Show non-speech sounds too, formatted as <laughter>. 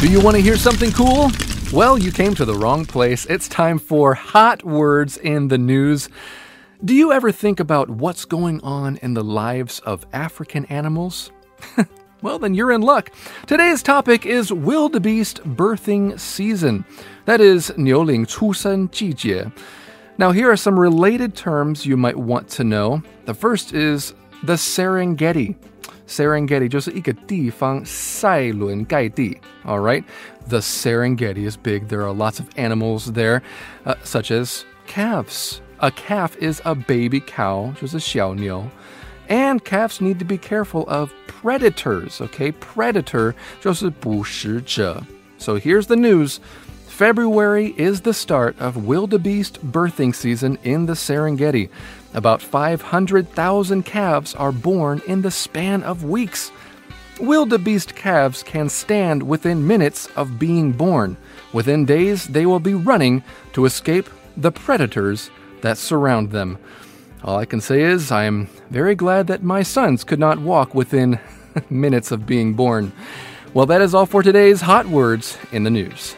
Do you want to hear something cool? Well, you came to the wrong place. It's time for Hot Words in the News. Do you ever think about what's going on in the lives of African animals? <laughs> well, then you're in luck. Today's topic is wildebeest birthing season. That is 牛羚出生季节. Now, here are some related terms you might want to know. The first is the Serengeti. Serengeti 就是一个地方塞伦盖地. All right, the Serengeti is big. There are lots of animals there, uh, such as calves. A calf is a baby cow, 就是小牛. And calves need to be careful of predators. Okay, predator 就是捕食者. So here's the news. February is the start of wildebeest birthing season in the Serengeti. About 500,000 calves are born in the span of weeks. Wildebeest calves can stand within minutes of being born. Within days, they will be running to escape the predators that surround them. All I can say is, I am very glad that my sons could not walk within <laughs> minutes of being born. Well, that is all for today's Hot Words in the News.